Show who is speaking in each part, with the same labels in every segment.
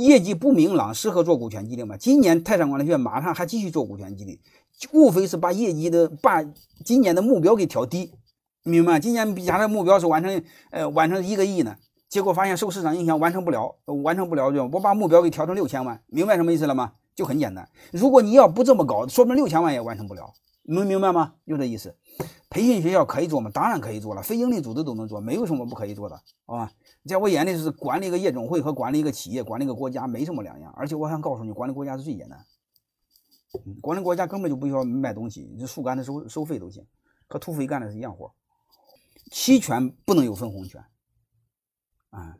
Speaker 1: 业绩不明朗，适合做股权激励吗？今年泰山管理学院马上还继续做股权激励，无非是把业绩的把今年的目标给调低，明白吗？今年假设目标是完成呃完成一个亿呢，结果发现受市场影响完成不了，完成不了就我把目标给调成六千万，明白什么意思了吗？就很简单。如果你要不这么搞，说明六千万也完成不了，能明白吗？就这意思。培训学校可以做吗？当然可以做了，非营利组织都能做，没有什么不可以做的，好吧？在我眼里就是管理一个夜总会和管理一个企业、管理一个国家没什么两样。而且我想告诉你，管理国家是最简单。管理国家根本就不需要卖东西，就树干的收收费都行，和土匪干的是一样活。期权不能有分红权啊，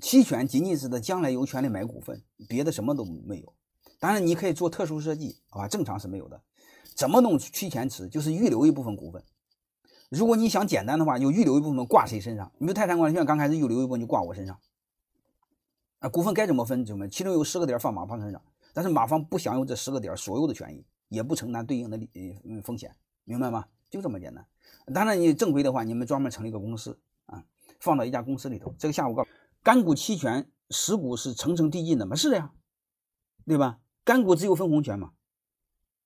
Speaker 1: 期权仅仅是他将来有权利买股份，别的什么都没有。当然你可以做特殊设计，啊，正常是没有的。怎么弄期权池？就是预留一部分股份。如果你想简单的话，就预留一部分挂谁身上？你说泰山管理学院刚开始预留一部分就挂我身上。啊，股份该怎么分怎么？其中有十个点放马方身上，但是马方不享有这十个点所有的权益，也不承担对应的利嗯风险，明白吗？就这么简单。当然你正规的话，你们专门成立一个公司啊，放到一家公司里头。这个下午告诉干股期权实股是层层递进的吗？是的呀，对吧？干股只有分红权嘛，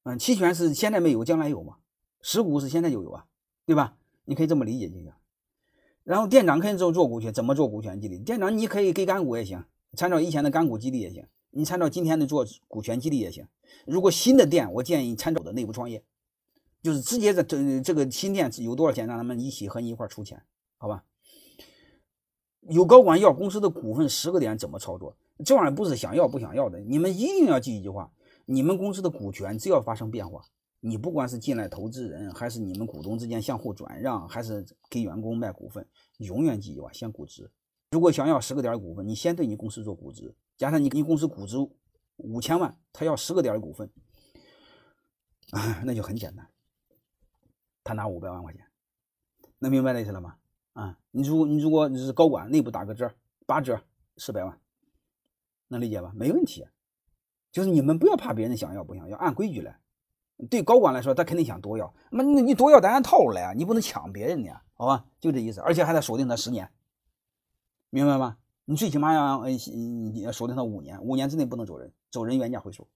Speaker 1: 嗯，期权是现在没有，将来有嘛，实股是现在就有啊。对吧？你可以这么理解就行。然后店长可以做做股权，怎么做股权激励？店长你可以给干股也行，参照以前的干股激励也行，你参照今天的做股权激励也行。如果新的店，我建议参照的内部创业，就是直接在这这个新店有多少钱，让他们一起和你一块出钱，好吧？有高管要公司的股份十个点，怎么操作？这玩意儿不是想要不想要的，你们一定要记一句话：你们公司的股权只要发生变化。你不管是进来投资人，还是你们股东之间相互转让，还是给员工卖股份，永远记住啊，先估值。如果想要十个点股份，你先对你公司做估值。假设你你公司估值五千万，他要十个点股份，啊，那就很简单，他拿五百万块钱，能明白这意思了吗？啊，你如你如果你是高管，内部打个折，八折四百万，能理解吧？没问题，就是你们不要怕别人想要不想要，按规矩来。对高管来说，他肯定想多要。那你你多要，咱按套路来啊，你不能抢别人的呀，好吧？就这意思，而且还得锁定他十年，明白吗？你最起码要呃锁定他五年，五年之内不能走人，走人原价回收。